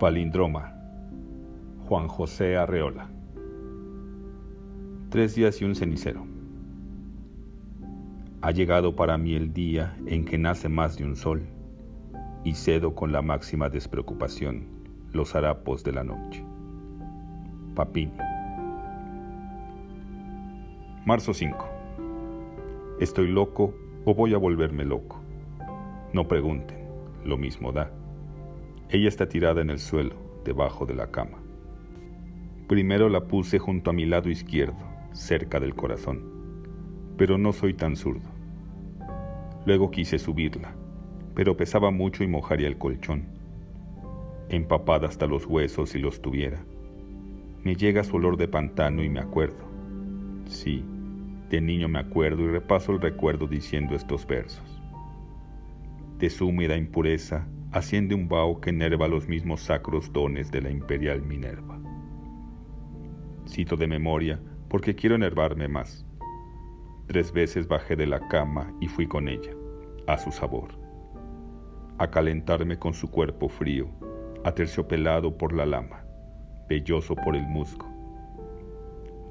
Palindroma. Juan José Arreola. Tres días y un cenicero. Ha llegado para mí el día en que nace más de un sol y cedo con la máxima despreocupación los harapos de la noche. Papini. Marzo 5. Estoy loco o voy a volverme loco. No pregunten, lo mismo da. Ella está tirada en el suelo, debajo de la cama. Primero la puse junto a mi lado izquierdo, cerca del corazón, pero no soy tan zurdo. Luego quise subirla, pero pesaba mucho y mojaría el colchón. Empapada hasta los huesos si los tuviera. Me llega su olor de pantano y me acuerdo. Sí, de niño me acuerdo y repaso el recuerdo diciendo estos versos. De su húmeda impureza asciende un vaho que enerva los mismos sacros dones de la imperial Minerva. Cito de memoria porque quiero enervarme más. Tres veces bajé de la cama y fui con ella, a su sabor, a calentarme con su cuerpo frío, aterciopelado por la lama, velloso por el musgo.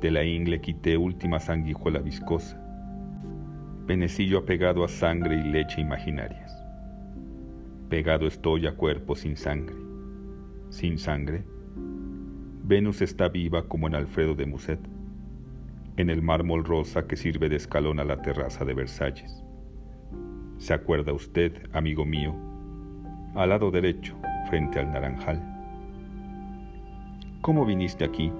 De la ingle quité última sanguijuela viscosa, penecillo apegado a sangre y leche imaginarias. Pegado estoy a cuerpo sin sangre. Sin sangre. Venus está viva como en Alfredo de Musset, en el mármol rosa que sirve de escalón a la terraza de Versalles. ¿Se acuerda usted, amigo mío? Al lado derecho, frente al naranjal. ¿Cómo viniste aquí,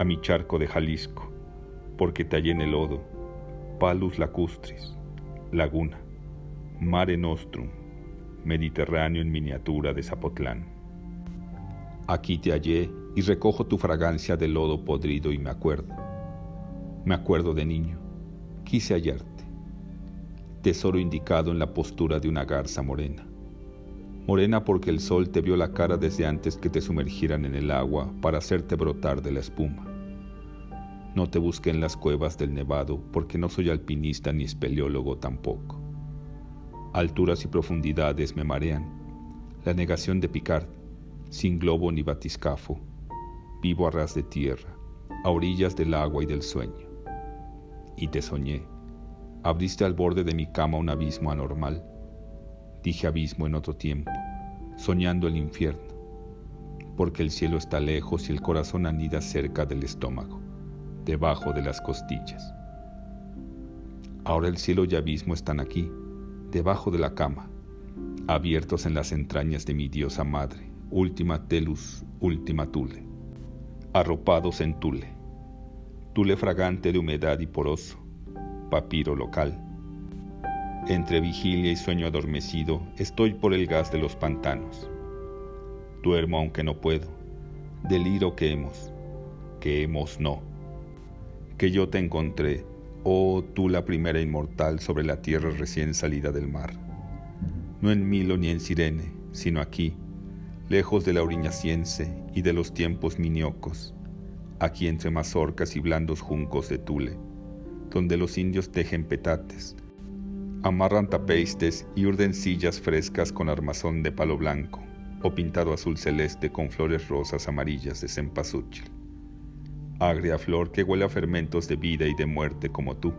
a mi charco de Jalisco? Porque te hallé en el lodo, palus lacustris, laguna, mare nostrum, Mediterráneo en miniatura de Zapotlán. Aquí te hallé y recojo tu fragancia de lodo podrido y me acuerdo. Me acuerdo de niño. Quise hallarte. Tesoro indicado en la postura de una garza morena. Morena porque el sol te vio la cara desde antes que te sumergieran en el agua para hacerte brotar de la espuma. No te busqué en las cuevas del Nevado porque no soy alpinista ni espeleólogo tampoco. Alturas y profundidades me marean. La negación de Picard, sin globo ni batiscafo, vivo a ras de tierra, a orillas del agua y del sueño. Y te soñé. Abriste al borde de mi cama un abismo anormal. Dije abismo en otro tiempo, soñando el infierno, porque el cielo está lejos y el corazón anida cerca del estómago, debajo de las costillas. Ahora el cielo y abismo están aquí debajo de la cama, abiertos en las entrañas de mi diosa madre, última telus, última tule, arropados en tule, tule fragante de humedad y poroso, papiro local. Entre vigilia y sueño adormecido estoy por el gas de los pantanos. Duermo aunque no puedo, deliro que hemos, que hemos no, que yo te encontré oh tú la primera inmortal sobre la tierra recién salida del mar. No en Milo ni en Sirene, sino aquí, lejos de la oriñaciense y de los tiempos miniocos, aquí entre mazorcas y blandos juncos de Tule, donde los indios tejen petates, amarran tapeistes y urden sillas frescas con armazón de palo blanco o pintado azul celeste con flores rosas amarillas de cempasúchil agria flor que huele a fermentos de vida y de muerte como tú.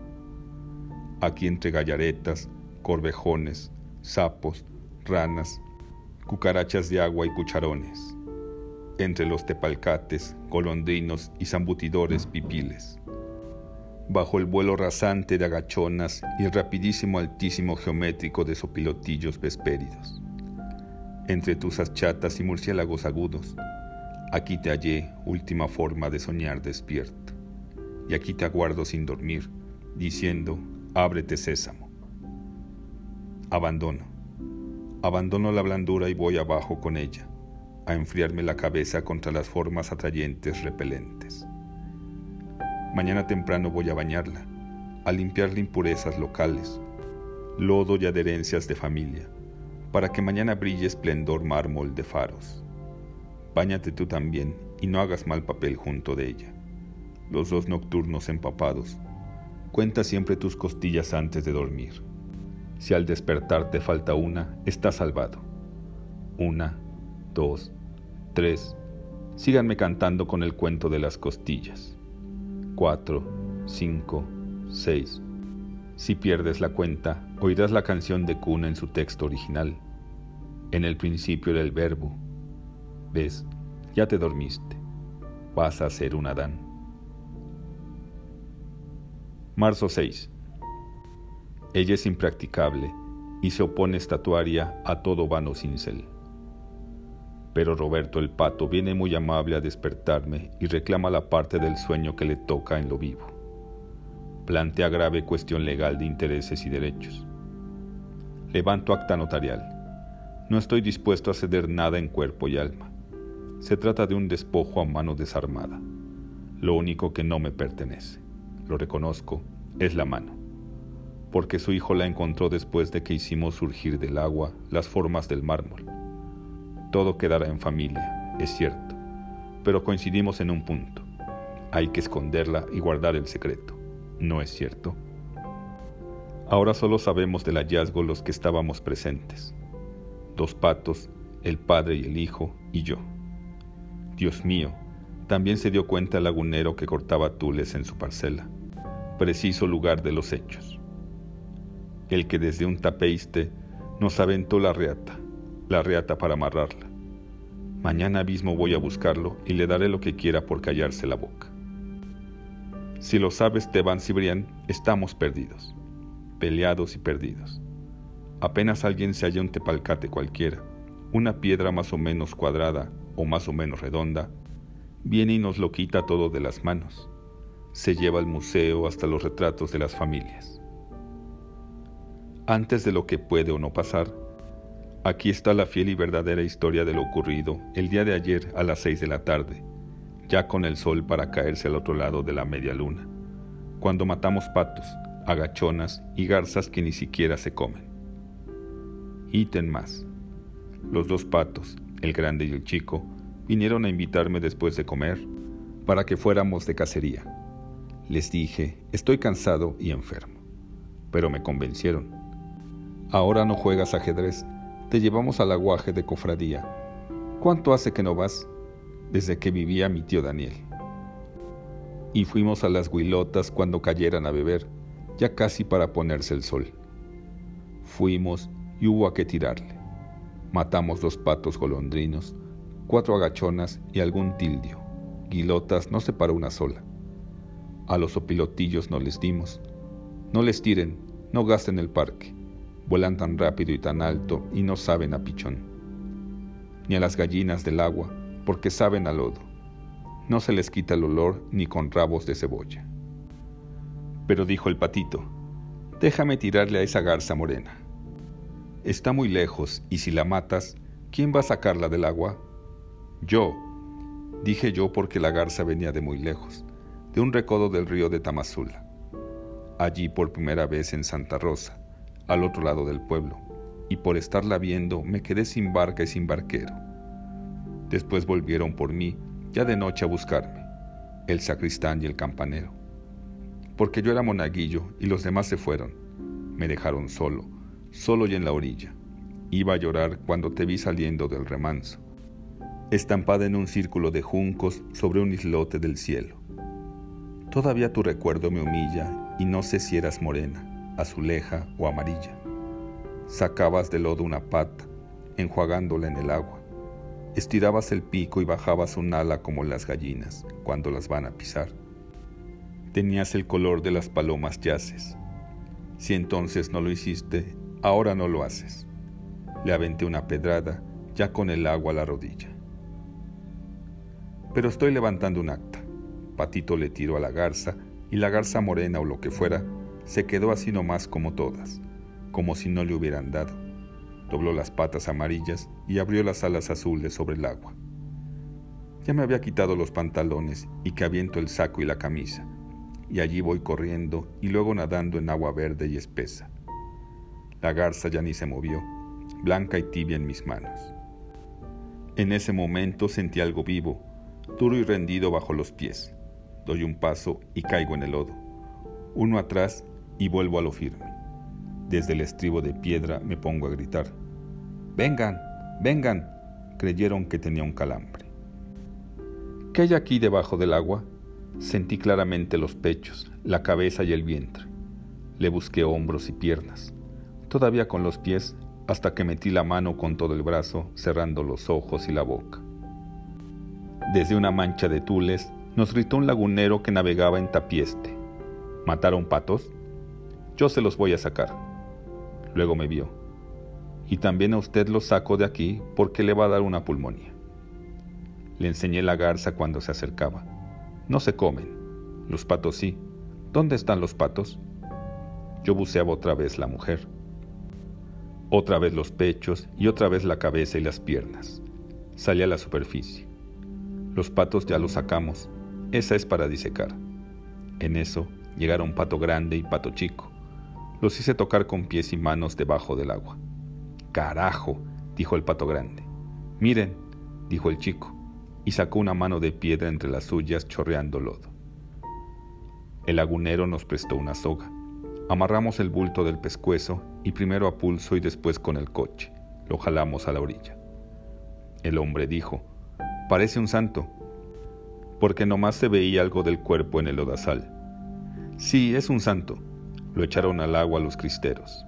Aquí entre gallaretas, corvejones, sapos, ranas, cucarachas de agua y cucharones, entre los tepalcates, golondrinos y zambutidores pipiles. Bajo el vuelo rasante de agachonas y el rapidísimo altísimo geométrico de sopilotillos vespéridos. Entre tus chatas y murciélagos agudos, Aquí te hallé, última forma de soñar despierto, y aquí te aguardo sin dormir, diciendo, ábrete sésamo. Abandono. Abandono la blandura y voy abajo con ella, a enfriarme la cabeza contra las formas atrayentes repelentes. Mañana temprano voy a bañarla, a limpiarle impurezas locales, lodo y adherencias de familia, para que mañana brille esplendor mármol de faros. Báñate tú también y no hagas mal papel junto de ella. Los dos nocturnos empapados. Cuenta siempre tus costillas antes de dormir. Si al despertar te falta una, estás salvado. Una, dos, 3. Síganme cantando con el cuento de las costillas. 4, 5, 6. Si pierdes la cuenta, oirás la canción de cuna en su texto original. En el principio era el verbo. Ves, ya te dormiste. Vas a ser un Adán. Marzo 6. Ella es impracticable y se opone estatuaria a todo vano cincel. Pero Roberto el Pato viene muy amable a despertarme y reclama la parte del sueño que le toca en lo vivo. Plantea grave cuestión legal de intereses y derechos. Levanto acta notarial. No estoy dispuesto a ceder nada en cuerpo y alma. Se trata de un despojo a mano desarmada. Lo único que no me pertenece, lo reconozco, es la mano. Porque su hijo la encontró después de que hicimos surgir del agua las formas del mármol todo quedará en familia, es cierto, pero coincidimos en un punto. Hay que esconderla y guardar el secreto, ¿no es cierto? Ahora solo sabemos del hallazgo los que estábamos presentes. Dos patos, el padre y el hijo, y yo. Dios mío, también se dio cuenta el lagunero que cortaba tules en su parcela, preciso lugar de los hechos. El que desde un tapeiste nos aventó la reata, la reata para amarrarla. Mañana mismo voy a buscarlo y le daré lo que quiera por callarse la boca. Si lo sabes, Teban Cibrián, estamos perdidos, peleados y perdidos. Apenas alguien se halla un tepalcate cualquiera, una piedra más o menos cuadrada o más o menos redonda, viene y nos lo quita todo de las manos. Se lleva al museo hasta los retratos de las familias. Antes de lo que puede o no pasar, Aquí está la fiel y verdadera historia de lo ocurrido el día de ayer a las seis de la tarde, ya con el sol para caerse al otro lado de la media luna, cuando matamos patos, agachonas y garzas que ni siquiera se comen. Ítem más. Los dos patos, el grande y el chico, vinieron a invitarme después de comer para que fuéramos de cacería. Les dije, estoy cansado y enfermo, pero me convencieron. Ahora no juegas ajedrez, te llevamos al aguaje de cofradía. ¿Cuánto hace que no vas? Desde que vivía mi tío Daniel. Y fuimos a las huilotas cuando cayeran a beber, ya casi para ponerse el sol. Fuimos y hubo a qué tirarle. Matamos dos patos golondrinos, cuatro agachonas y algún tildio. Guilotas no se paró una sola. A los opilotillos no les dimos. No les tiren, no gasten el parque. Vuelan tan rápido y tan alto y no saben a pichón. Ni a las gallinas del agua, porque saben a lodo. No se les quita el olor ni con rabos de cebolla. Pero dijo el patito, déjame tirarle a esa garza morena. Está muy lejos y si la matas, ¿quién va a sacarla del agua? Yo, dije yo porque la garza venía de muy lejos, de un recodo del río de Tamazula. Allí por primera vez en Santa Rosa, al otro lado del pueblo, y por estarla viendo me quedé sin barca y sin barquero. Después volvieron por mí, ya de noche a buscarme, el sacristán y el campanero. Porque yo era monaguillo y los demás se fueron. Me dejaron solo, solo y en la orilla. Iba a llorar cuando te vi saliendo del remanso, estampada en un círculo de juncos sobre un islote del cielo. Todavía tu recuerdo me humilla y no sé si eras morena azuleja o amarilla. Sacabas de lodo una pata, enjuagándola en el agua. Estirabas el pico y bajabas un ala como las gallinas cuando las van a pisar. Tenías el color de las palomas yaces. Si entonces no lo hiciste, ahora no lo haces. Le aventé una pedrada, ya con el agua a la rodilla. Pero estoy levantando un acta. Patito le tiró a la garza y la garza morena o lo que fuera se quedó así nomás como todas, como si no le hubieran dado. Dobló las patas amarillas y abrió las alas azules sobre el agua. Ya me había quitado los pantalones y que aviento el saco y la camisa, y allí voy corriendo y luego nadando en agua verde y espesa. La garza ya ni se movió, blanca y tibia en mis manos. En ese momento sentí algo vivo, duro y rendido bajo los pies. Doy un paso y caigo en el lodo. Uno atrás y vuelvo a lo firme. Desde el estribo de piedra me pongo a gritar. Vengan, vengan. Creyeron que tenía un calambre. ¿Qué hay aquí debajo del agua? Sentí claramente los pechos, la cabeza y el vientre. Le busqué hombros y piernas, todavía con los pies, hasta que metí la mano con todo el brazo, cerrando los ojos y la boca. Desde una mancha de tules nos gritó un lagunero que navegaba en tapieste. ¿Mataron patos? Yo se los voy a sacar. Luego me vio. Y también a usted los saco de aquí porque le va a dar una pulmonía. Le enseñé la garza cuando se acercaba. No se comen. Los patos sí. ¿Dónde están los patos? Yo buceaba otra vez la mujer. Otra vez los pechos y otra vez la cabeza y las piernas. Salí a la superficie. Los patos ya los sacamos. Esa es para disecar. En eso llegaron pato grande y pato chico. Los hice tocar con pies y manos debajo del agua. Carajo, dijo el pato grande. Miren, dijo el chico, y sacó una mano de piedra entre las suyas chorreando lodo. El lagunero nos prestó una soga. Amarramos el bulto del pescuezo y primero a pulso y después con el coche. Lo jalamos a la orilla. El hombre dijo, parece un santo, porque nomás se veía algo del cuerpo en el lodazal. Sí, es un santo. Lo echaron al agua los cristeros.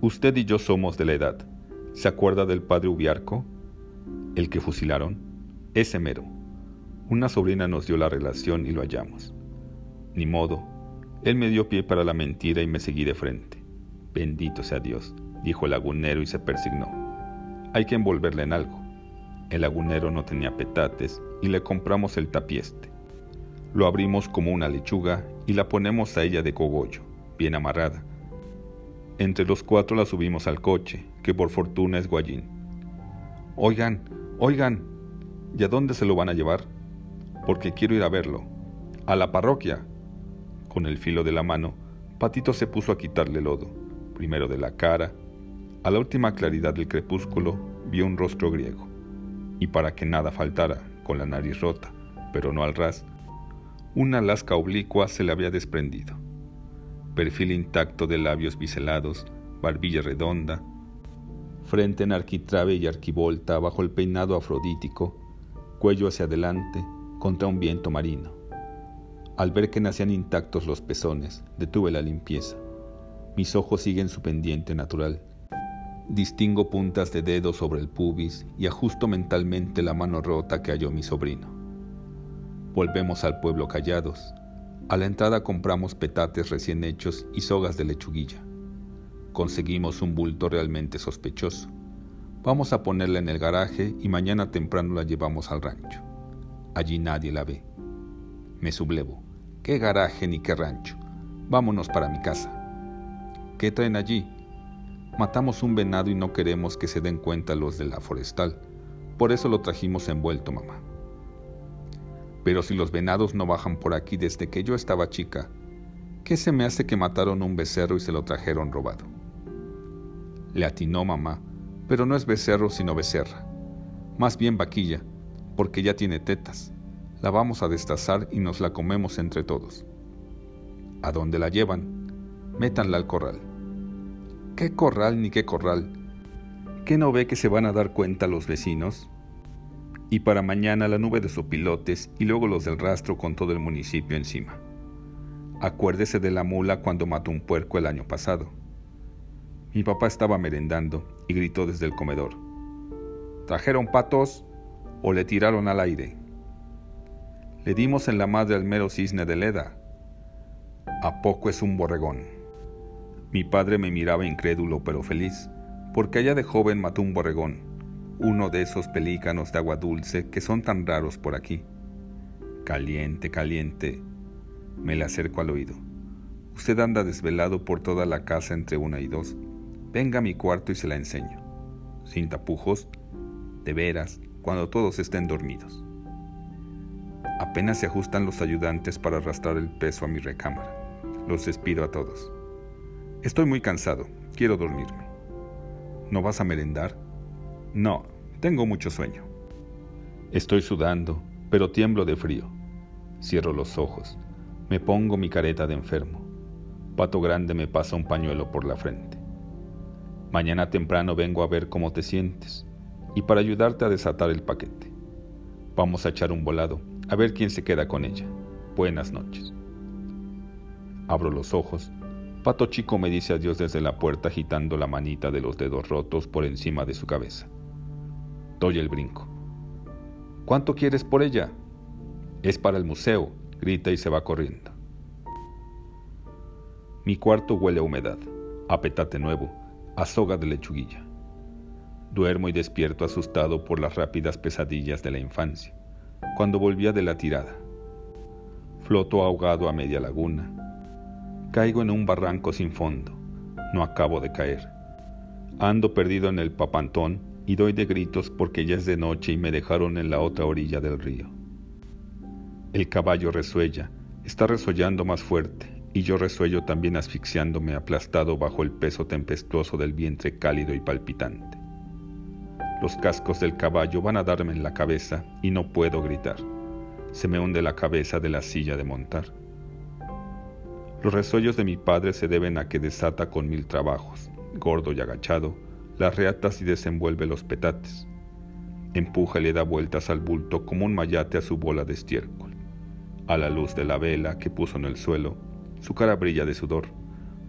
Usted y yo somos de la edad. ¿Se acuerda del padre Ubiarco? ¿El que fusilaron? Ese mero. Una sobrina nos dio la relación y lo hallamos. Ni modo. Él me dio pie para la mentira y me seguí de frente. Bendito sea Dios, dijo el lagunero y se persignó. Hay que envolverle en algo. El lagunero no tenía petates y le compramos el tapieste. Lo abrimos como una lechuga y la ponemos a ella de cogollo, bien amarrada. Entre los cuatro la subimos al coche, que por fortuna es guayín. Oigan, oigan, ¿y a dónde se lo van a llevar? Porque quiero ir a verlo. A la parroquia. Con el filo de la mano, Patito se puso a quitarle lodo, primero de la cara. A la última claridad del crepúsculo vio un rostro griego. Y para que nada faltara, con la nariz rota, pero no al ras, una lasca oblicua se le había desprendido. Perfil intacto de labios biselados, barbilla redonda, frente en arquitrabe y arquivolta bajo el peinado afrodítico, cuello hacia adelante contra un viento marino. Al ver que nacían intactos los pezones, detuve la limpieza. Mis ojos siguen su pendiente natural. Distingo puntas de dedo sobre el pubis y ajusto mentalmente la mano rota que halló mi sobrino. Volvemos al pueblo callados. A la entrada compramos petates recién hechos y sogas de lechuguilla. Conseguimos un bulto realmente sospechoso. Vamos a ponerla en el garaje y mañana temprano la llevamos al rancho. Allí nadie la ve. Me sublevo. ¿Qué garaje ni qué rancho? Vámonos para mi casa. ¿Qué traen allí? Matamos un venado y no queremos que se den cuenta los de la forestal. Por eso lo trajimos envuelto, mamá. Pero si los venados no bajan por aquí desde que yo estaba chica, ¿qué se me hace que mataron un becerro y se lo trajeron robado? Le atinó mamá, pero no es becerro sino becerra. Más bien vaquilla, porque ya tiene tetas. La vamos a destazar y nos la comemos entre todos. ¿A dónde la llevan? Métanla al corral. ¿Qué corral ni qué corral? ¿Qué no ve que se van a dar cuenta los vecinos? y para mañana la nube de sopilotes y luego los del rastro con todo el municipio encima. Acuérdese de la mula cuando mató un puerco el año pasado. Mi papá estaba merendando y gritó desde el comedor. ¿Trajeron patos o le tiraron al aire? Le dimos en la madre al mero cisne de Leda. ¿A poco es un borregón? Mi padre me miraba incrédulo pero feliz, porque allá de joven mató un borregón uno de esos pelícanos de agua dulce que son tan raros por aquí. Caliente, caliente. Me le acerco al oído. Usted anda desvelado por toda la casa entre una y dos. Venga a mi cuarto y se la enseño. Sin tapujos, de veras, cuando todos estén dormidos. Apenas se ajustan los ayudantes para arrastrar el peso a mi recámara. Los despido a todos. Estoy muy cansado, quiero dormirme. ¿No vas a merendar? No, tengo mucho sueño. Estoy sudando, pero tiemblo de frío. Cierro los ojos. Me pongo mi careta de enfermo. Pato Grande me pasa un pañuelo por la frente. Mañana temprano vengo a ver cómo te sientes y para ayudarte a desatar el paquete. Vamos a echar un volado, a ver quién se queda con ella. Buenas noches. Abro los ojos. Pato Chico me dice adiós desde la puerta agitando la manita de los dedos rotos por encima de su cabeza. Doy el brinco. ¿Cuánto quieres por ella? Es para el museo, grita y se va corriendo. Mi cuarto huele a humedad, a petate nuevo, a soga de lechuguilla. Duermo y despierto asustado por las rápidas pesadillas de la infancia, cuando volvía de la tirada. Floto ahogado a media laguna. Caigo en un barranco sin fondo. No acabo de caer. Ando perdido en el papantón y doy de gritos porque ya es de noche y me dejaron en la otra orilla del río. El caballo resuella, está resollando más fuerte, y yo resuello también asfixiándome aplastado bajo el peso tempestuoso del vientre cálido y palpitante. Los cascos del caballo van a darme en la cabeza y no puedo gritar. Se me hunde la cabeza de la silla de montar. Los resuellos de mi padre se deben a que desata con mil trabajos, gordo y agachado, las reatas y desenvuelve los petates. Empuja y le da vueltas al bulto como un mayate a su bola de estiércol. A la luz de la vela que puso en el suelo, su cara brilla de sudor,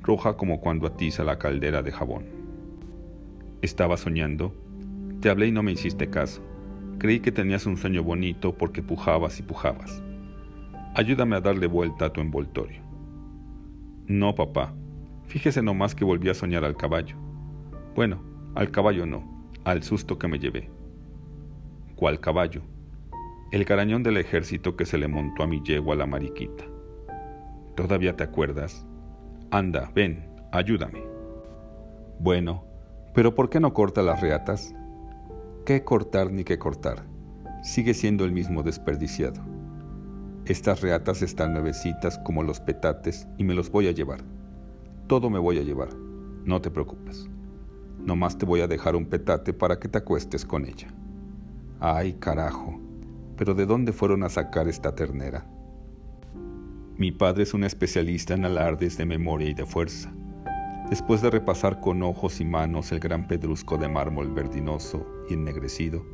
roja como cuando atiza la caldera de jabón. Estaba soñando. Te hablé y no me hiciste caso. Creí que tenías un sueño bonito porque pujabas y pujabas. Ayúdame a darle vuelta a tu envoltorio. No, papá. Fíjese nomás que volví a soñar al caballo. Bueno, al caballo no, al susto que me llevé. ¿Cuál caballo? El garañón del ejército que se le montó a mi yegua la mariquita. ¿Todavía te acuerdas? Anda, ven, ayúdame. Bueno, pero ¿por qué no corta las reatas? ¿Qué cortar ni qué cortar? Sigue siendo el mismo desperdiciado. Estas reatas están nuevecitas como los petates y me los voy a llevar. Todo me voy a llevar, no te preocupes. Nomás te voy a dejar un petate para que te acuestes con ella. Ay, carajo, pero ¿de dónde fueron a sacar esta ternera? Mi padre es un especialista en alardes de memoria y de fuerza. Después de repasar con ojos y manos el gran pedrusco de mármol verdinoso y ennegrecido,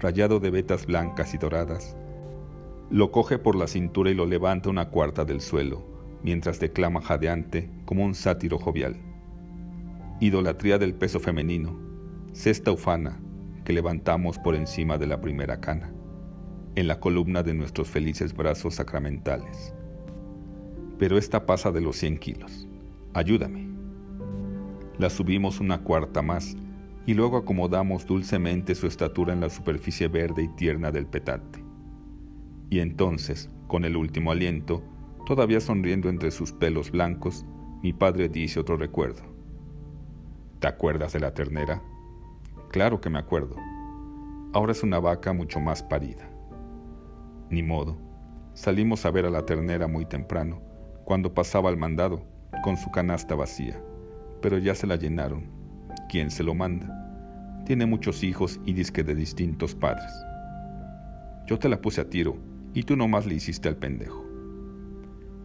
rayado de vetas blancas y doradas, lo coge por la cintura y lo levanta una cuarta del suelo, mientras declama jadeante como un sátiro jovial idolatría del peso femenino, cesta ufana que levantamos por encima de la primera cana, en la columna de nuestros felices brazos sacramentales. Pero esta pasa de los 100 kilos. Ayúdame. La subimos una cuarta más y luego acomodamos dulcemente su estatura en la superficie verde y tierna del petate. Y entonces, con el último aliento, todavía sonriendo entre sus pelos blancos, mi padre dice otro recuerdo. ¿Te acuerdas de la ternera? Claro que me acuerdo. Ahora es una vaca mucho más parida. Ni modo. Salimos a ver a la ternera muy temprano, cuando pasaba el mandado, con su canasta vacía. Pero ya se la llenaron. ¿Quién se lo manda? Tiene muchos hijos y disque de distintos padres. Yo te la puse a tiro y tú nomás le hiciste al pendejo.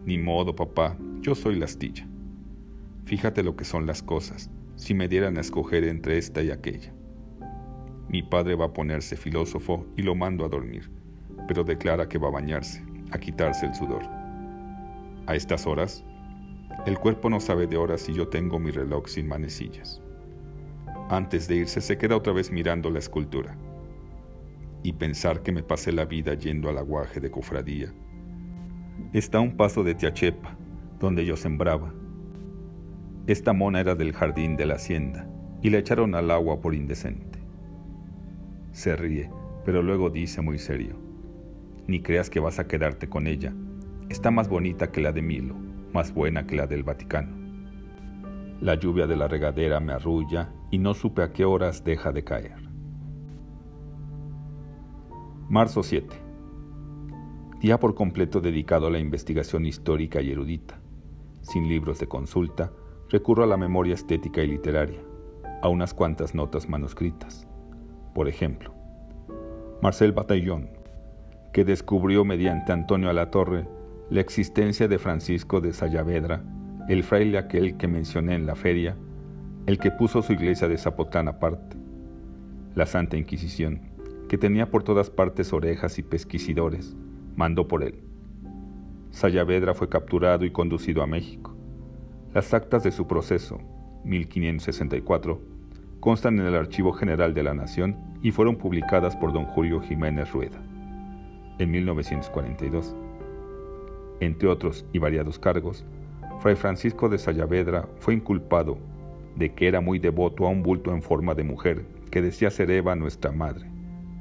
Ni modo, papá, yo soy la astilla. Fíjate lo que son las cosas si me dieran a escoger entre esta y aquella. Mi padre va a ponerse filósofo y lo mando a dormir, pero declara que va a bañarse, a quitarse el sudor. A estas horas, el cuerpo no sabe de horas y yo tengo mi reloj sin manecillas. Antes de irse se queda otra vez mirando la escultura. Y pensar que me pasé la vida yendo al aguaje de cofradía. Está a un paso de Tiachepa, donde yo sembraba, esta mona era del jardín de la hacienda y la echaron al agua por indecente. Se ríe, pero luego dice muy serio, ni creas que vas a quedarte con ella. Está más bonita que la de Milo, más buena que la del Vaticano. La lluvia de la regadera me arrulla y no supe a qué horas deja de caer. Marzo 7. Día por completo dedicado a la investigación histórica y erudita. Sin libros de consulta, recurro a la memoria estética y literaria, a unas cuantas notas manuscritas. Por ejemplo, Marcel Bataillon, que descubrió mediante Antonio Alatorre la existencia de Francisco de Sayavedra, el fraile aquel que mencioné en la feria, el que puso su iglesia de Zapotán aparte. La Santa Inquisición, que tenía por todas partes orejas y pesquisidores, mandó por él. Sayavedra fue capturado y conducido a México. Las actas de su proceso, 1564, constan en el Archivo General de la Nación y fueron publicadas por don Julio Jiménez Rueda en 1942. Entre otros y variados cargos, Fray Francisco de Sayavedra fue inculpado de que era muy devoto a un bulto en forma de mujer que decía ser Eva nuestra madre,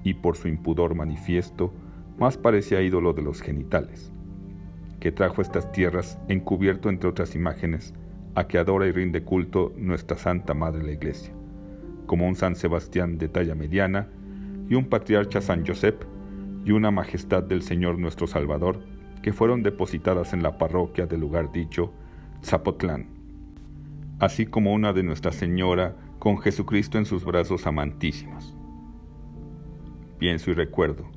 y por su impudor manifiesto más parecía ídolo de los genitales, que trajo estas tierras encubierto entre otras imágenes a que adora y rinde culto nuestra Santa Madre la Iglesia, como un San Sebastián de talla mediana y un patriarca San Josep y una majestad del Señor nuestro Salvador, que fueron depositadas en la parroquia del lugar dicho Zapotlán, así como una de Nuestra Señora con Jesucristo en sus brazos amantísimos. Pienso y recuerdo.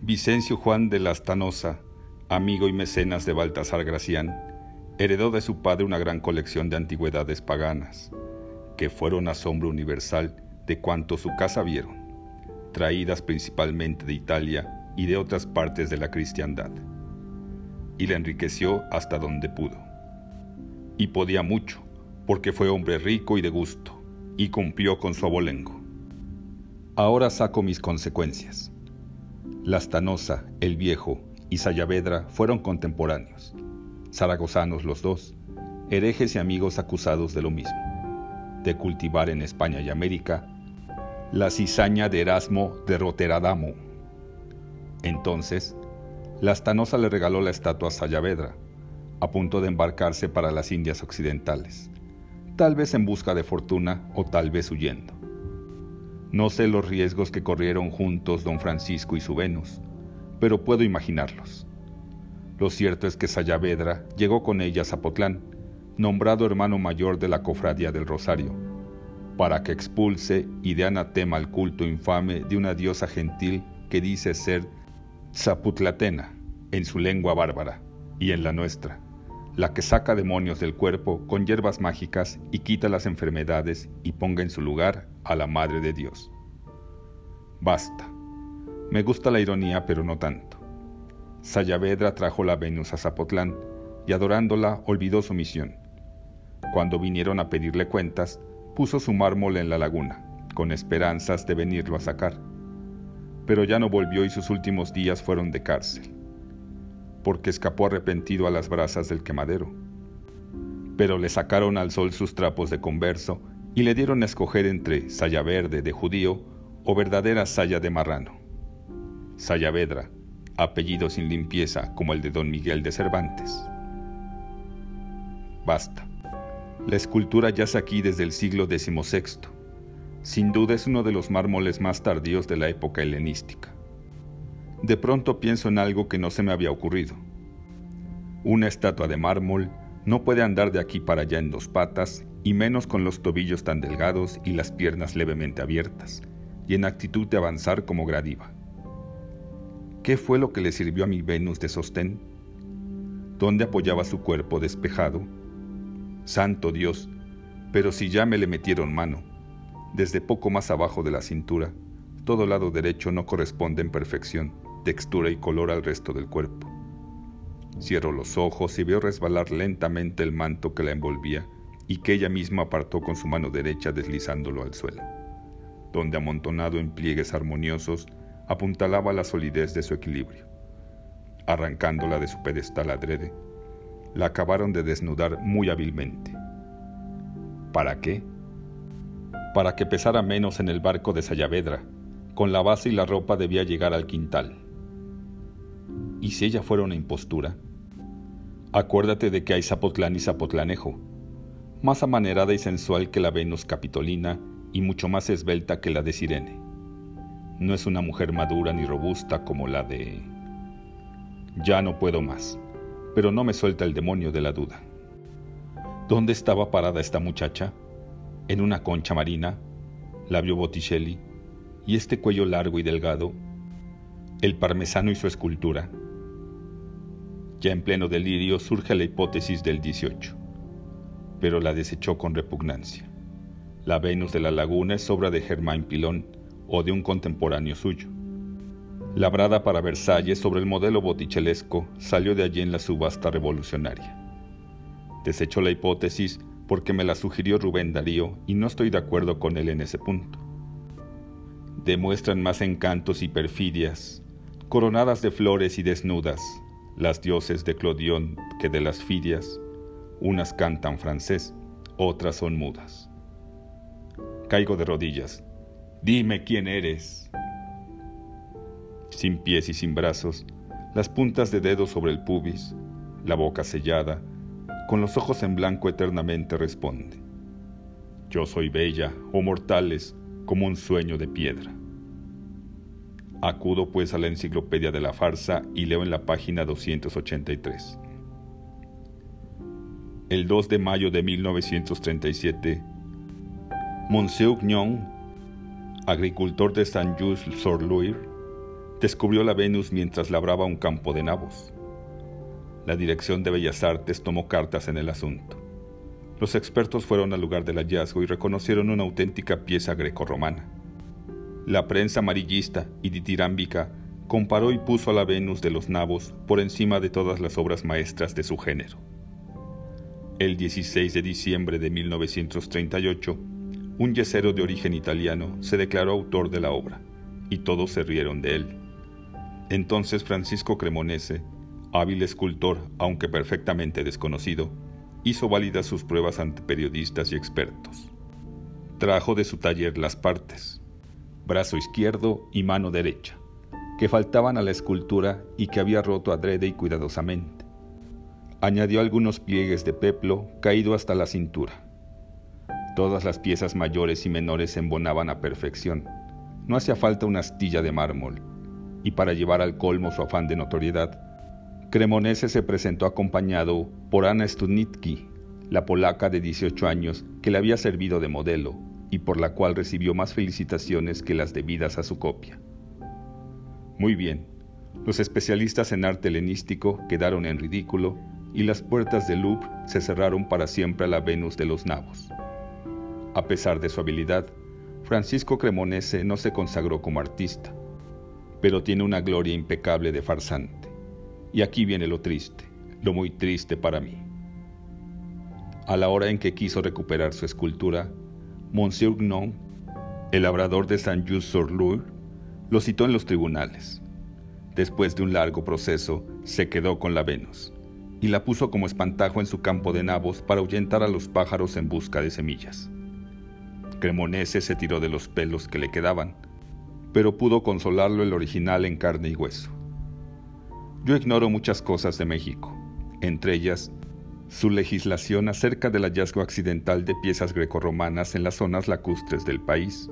Vicencio Juan de Lastanosa, amigo y mecenas de Baltasar Gracián, heredó de su padre una gran colección de antigüedades paganas, que fueron asombro universal de cuanto su casa vieron, traídas principalmente de Italia y de otras partes de la cristiandad, y la enriqueció hasta donde pudo. Y podía mucho, porque fue hombre rico y de gusto, y cumplió con su abolengo. Ahora saco mis consecuencias. Lastanosa, el viejo, y Sayavedra fueron contemporáneos, zaragozanos los dos, herejes y amigos acusados de lo mismo, de cultivar en España y América la cizaña de Erasmo de Roteradamo. Entonces, Lastanosa le regaló la estatua a Sayavedra, a punto de embarcarse para las Indias Occidentales tal vez en busca de fortuna o tal vez huyendo. No sé los riesgos que corrieron juntos don Francisco y su Venus, pero puedo imaginarlos. Lo cierto es que Sayavedra llegó con ella a Zapotlán, nombrado hermano mayor de la Cofradía del Rosario, para que expulse y dé anatema al culto infame de una diosa gentil que dice ser Zaputlatena en su lengua bárbara y en la nuestra la que saca demonios del cuerpo con hierbas mágicas y quita las enfermedades y ponga en su lugar a la Madre de Dios. Basta. Me gusta la ironía, pero no tanto. Sayavedra trajo la Venus a Zapotlán y adorándola olvidó su misión. Cuando vinieron a pedirle cuentas, puso su mármol en la laguna, con esperanzas de venirlo a sacar. Pero ya no volvió y sus últimos días fueron de cárcel porque escapó arrepentido a las brasas del quemadero. Pero le sacaron al sol sus trapos de converso y le dieron a escoger entre saya verde de judío o verdadera saya de marrano. Sayavedra, apellido sin limpieza como el de don Miguel de Cervantes. Basta. La escultura yace aquí desde el siglo XVI. Sin duda es uno de los mármoles más tardíos de la época helenística de pronto pienso en algo que no se me había ocurrido. Una estatua de mármol no puede andar de aquí para allá en dos patas, y menos con los tobillos tan delgados y las piernas levemente abiertas, y en actitud de avanzar como gradiva. ¿Qué fue lo que le sirvió a mi Venus de sostén? ¿Dónde apoyaba su cuerpo despejado? Santo Dios, pero si ya me le metieron mano, desde poco más abajo de la cintura, todo lado derecho no corresponde en perfección textura y color al resto del cuerpo. Cierro los ojos y veo resbalar lentamente el manto que la envolvía y que ella misma apartó con su mano derecha deslizándolo al suelo, donde amontonado en pliegues armoniosos apuntalaba la solidez de su equilibrio. Arrancándola de su pedestal adrede, la acabaron de desnudar muy hábilmente. ¿Para qué? Para que pesara menos en el barco de Sayavedra, con la base y la ropa debía llegar al quintal. ¿Y si ella fuera una impostura? Acuérdate de que hay Zapotlán y Zapotlanejo, más amanerada y sensual que la Venus Capitolina y mucho más esbelta que la de Sirene. No es una mujer madura ni robusta como la de... Ya no puedo más, pero no me suelta el demonio de la duda. ¿Dónde estaba parada esta muchacha? ¿En una concha marina? La vio Botticelli. ¿Y este cuello largo y delgado? ¿El parmesano y su escultura? Ya en pleno delirio surge la hipótesis del 18, pero la desechó con repugnancia. La Venus de la Laguna es obra de Germain Pilón, o de un contemporáneo suyo. Labrada para Versalles sobre el modelo botticellesco, salió de allí en la subasta revolucionaria. Desecho la hipótesis porque me la sugirió Rubén Darío y no estoy de acuerdo con él en ese punto. Demuestran más encantos y perfidias, coronadas de flores y desnudas, las dioses de Clodión que de las Fidias, unas cantan francés, otras son mudas. Caigo de rodillas. Dime quién eres. Sin pies y sin brazos, las puntas de dedos sobre el pubis, la boca sellada, con los ojos en blanco eternamente responde. Yo soy bella, oh mortales, como un sueño de piedra. Acudo pues a la enciclopedia de la farsa y leo en la página 283. El 2 de mayo de 1937, Monsieur Gnon, agricultor de Saint-Just-sur-Loire, descubrió la Venus mientras labraba un campo de nabos. La Dirección de Bellas Artes tomó cartas en el asunto. Los expertos fueron al lugar del hallazgo y reconocieron una auténtica pieza grecorromana. La prensa amarillista y ditirámbica comparó y puso a la Venus de los Nabos por encima de todas las obras maestras de su género. El 16 de diciembre de 1938, un yesero de origen italiano se declaró autor de la obra, y todos se rieron de él. Entonces Francisco Cremonese hábil escultor, aunque perfectamente desconocido, hizo válidas sus pruebas ante periodistas y expertos. Trajo de su taller las partes, brazo izquierdo y mano derecha, que faltaban a la escultura y que había roto adrede y cuidadosamente. Añadió algunos pliegues de peplo caído hasta la cintura. Todas las piezas mayores y menores se embonaban a perfección. No hacía falta una astilla de mármol, y para llevar al colmo su afán de notoriedad, Cremonese se presentó acompañado por Anna Studnitsky, la polaca de 18 años que le había servido de modelo y por la cual recibió más felicitaciones que las debidas a su copia. Muy bien, los especialistas en arte helenístico quedaron en ridículo y las puertas del Louvre se cerraron para siempre a la Venus de los Nabos. A pesar de su habilidad, Francisco Cremonese no se consagró como artista, pero tiene una gloria impecable de farsante. Y aquí viene lo triste, lo muy triste para mí. A la hora en que quiso recuperar su escultura, Monsieur Gnon, el labrador de Saint-Just-sur-Loire, lo citó en los tribunales. Después de un largo proceso, se quedó con la Venus y la puso como espantajo en su campo de nabos para ahuyentar a los pájaros en busca de semillas. Cremonese se tiró de los pelos que le quedaban, pero pudo consolarlo el original en carne y hueso. Yo ignoro muchas cosas de México, entre ellas su legislación acerca del hallazgo accidental de piezas grecorromanas en las zonas lacustres del país.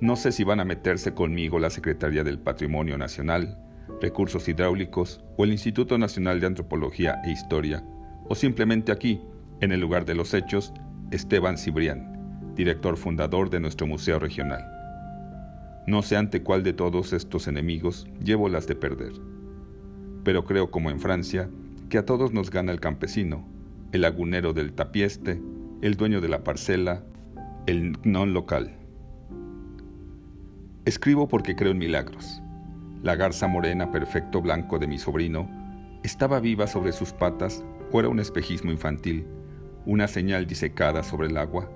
No sé si van a meterse conmigo la Secretaría del Patrimonio Nacional, Recursos Hidráulicos o el Instituto Nacional de Antropología e Historia, o simplemente aquí, en el lugar de los hechos, Esteban Cibrián, director fundador de nuestro Museo Regional. No sé ante cuál de todos estos enemigos llevo las de perder pero creo como en Francia, que a todos nos gana el campesino, el lagunero del tapieste, el dueño de la parcela, el non local. Escribo porque creo en milagros. La garza morena perfecto blanco de mi sobrino estaba viva sobre sus patas o era un espejismo infantil, una señal disecada sobre el agua.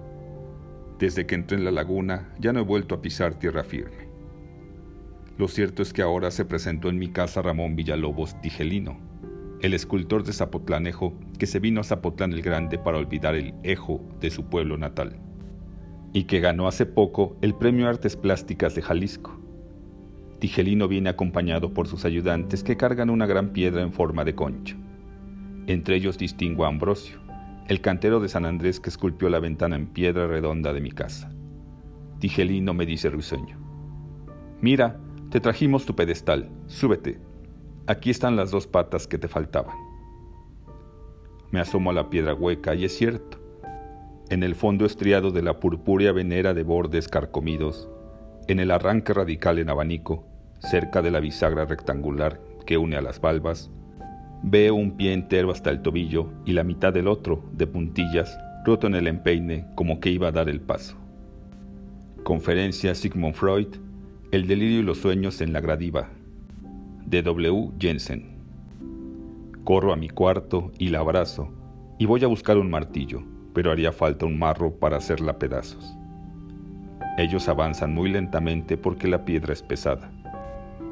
Desde que entré en la laguna ya no he vuelto a pisar tierra firme. Lo cierto es que ahora se presentó en mi casa Ramón Villalobos Tigelino, el escultor de Zapotlanejo que se vino a Zapotlán el Grande para olvidar el ejo de su pueblo natal, y que ganó hace poco el Premio Artes Plásticas de Jalisco. Tigelino viene acompañado por sus ayudantes que cargan una gran piedra en forma de concha. Entre ellos distingo a Ambrosio, el cantero de San Andrés que esculpió la ventana en piedra redonda de mi casa. Tigelino me dice risueño. Mira, te trajimos tu pedestal, súbete. Aquí están las dos patas que te faltaban. Me asomo a la piedra hueca y es cierto. En el fondo estriado de la purpúrea venera de bordes carcomidos, en el arranque radical en abanico, cerca de la bisagra rectangular que une a las valvas, veo un pie entero hasta el tobillo y la mitad del otro, de puntillas, roto en el empeine como que iba a dar el paso. Conferencia Sigmund Freud, El delirio y los sueños en la gradiva, de W. Jensen. Corro a mi cuarto y la abrazo, y voy a buscar un martillo, pero haría falta un marro para hacerla pedazos. Ellos avanzan muy lentamente porque la piedra es pesada.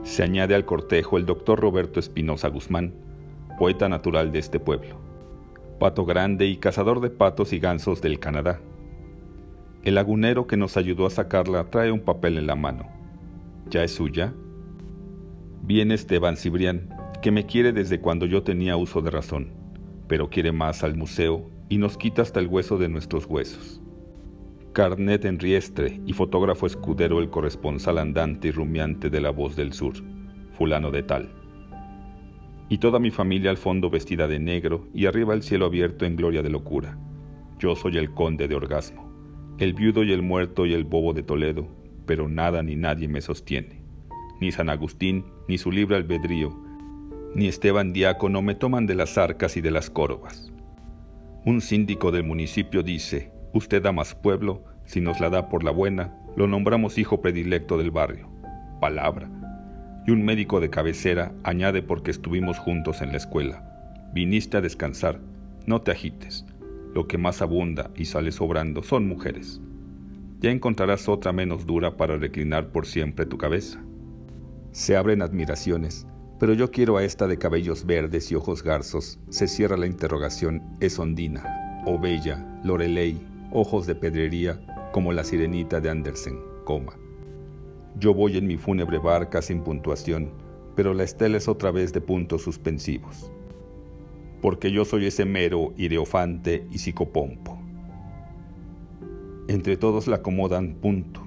Se añade al cortejo el doctor Roberto Espinosa Guzmán, poeta natural de este pueblo, pato grande y cazador de patos y gansos del Canadá. El lagunero que nos ayudó a sacarla trae un papel en la mano. ¿Ya es suya? Viene Esteban Cibrián, que me quiere desde cuando yo tenía uso de razón, pero quiere más al museo y nos quita hasta el hueso de nuestros huesos. Carnet en riestre y fotógrafo escudero el corresponsal andante y rumiante de la voz del sur, fulano de tal. Y toda mi familia al fondo vestida de negro y arriba el cielo abierto en gloria de locura. Yo soy el conde de orgasmo, el viudo y el muerto y el bobo de Toledo, pero nada ni nadie me sostiene. Ni San Agustín, ni su libre albedrío, ni Esteban Diácono me toman de las arcas y de las corvas. Un síndico del municipio dice, usted da más pueblo, si nos la da por la buena, lo nombramos hijo predilecto del barrio. Palabra. Y un médico de cabecera añade porque estuvimos juntos en la escuela. Viniste a descansar, no te agites. Lo que más abunda y sale sobrando son mujeres. Ya encontrarás otra menos dura para reclinar por siempre tu cabeza. Se abren admiraciones, pero yo quiero a esta de cabellos verdes y ojos garzos. Se cierra la interrogación. Es Ondina, o Bella, Lorelei, ojos de pedrería, como la sirenita de Andersen, coma. Yo voy en mi fúnebre barca sin puntuación, pero la estela es otra vez de puntos suspensivos. Porque yo soy ese mero ireofante y psicopompo. Entre todos la acomodan, punto.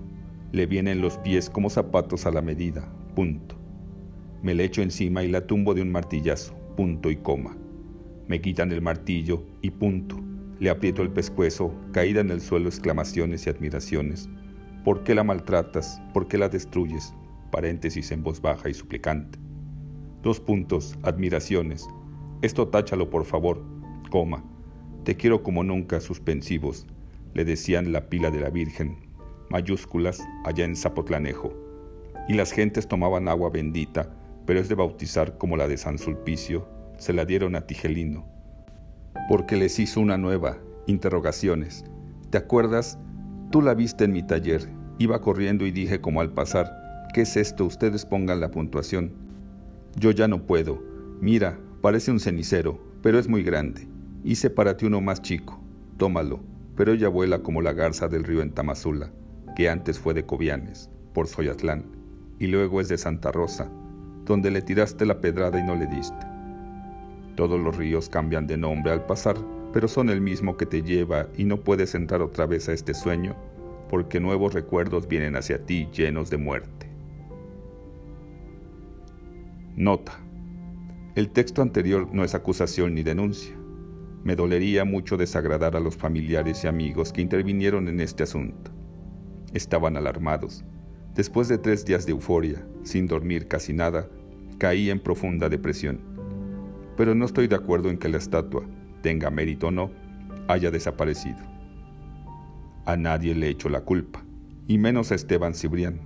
Le vienen los pies como zapatos a la medida, punto. Me le echo encima y la tumbo de un martillazo, punto y coma. Me quitan el martillo y punto. Le aprieto el pescuezo, caída en el suelo exclamaciones y admiraciones. ¿Por qué la maltratas? ¿Por qué la destruyes? Paréntesis en voz baja y suplicante. Dos puntos, admiraciones. Esto táchalo por favor, coma. Te quiero como nunca, suspensivos, le decían la pila de la Virgen, mayúsculas allá en Zapotlanejo. Y las gentes tomaban agua bendita pero es de bautizar como la de San Sulpicio, se la dieron a Tigelino, porque les hizo una nueva, interrogaciones. ¿Te acuerdas? Tú la viste en mi taller, iba corriendo y dije como al pasar, ¿qué es esto? Ustedes pongan la puntuación. Yo ya no puedo. Mira, parece un cenicero, pero es muy grande. Hice para ti uno más chico. Tómalo, pero ella vuela como la garza del río en Tamazula, que antes fue de Cobianes, por Soyatlán, y luego es de Santa Rosa, donde le tiraste la pedrada y no le diste. Todos los ríos cambian de nombre al pasar, pero son el mismo que te lleva y no puedes entrar otra vez a este sueño, porque nuevos recuerdos vienen hacia ti llenos de muerte. Nota. El texto anterior no es acusación ni denuncia. Me dolería mucho desagradar a los familiares y amigos que intervinieron en este asunto. Estaban alarmados, Después de tres días de euforia, sin dormir casi nada, caí en profunda depresión. Pero no estoy de acuerdo en que la estatua, tenga mérito o no, haya desaparecido. A nadie le echo la culpa, y menos a Esteban Cibrián.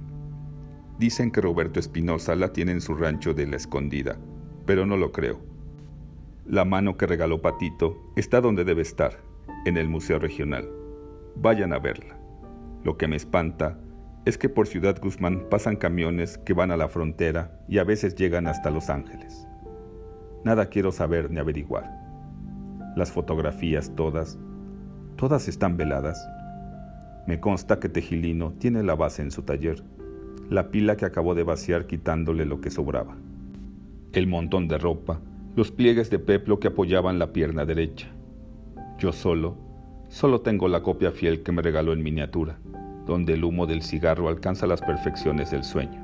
Dicen que Roberto Espinosa la tiene en su rancho de la escondida, pero no lo creo. La mano que regaló Patito está donde debe estar, en el Museo Regional. Vayan a verla. Lo que me espanta es que por Ciudad Guzmán pasan camiones que van a la frontera y a veces llegan hasta Los Ángeles. Nada quiero saber ni averiguar. Las fotografías todas, todas están veladas. Me consta que Tejilino tiene la base en su taller, la pila que acabó de vaciar quitándole lo que sobraba, el montón de ropa, los pliegues de peplo que apoyaban la pierna derecha. Yo solo, solo tengo la copia fiel que me regaló en miniatura donde el humo del cigarro alcanza las perfecciones del sueño,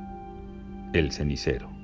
el cenicero.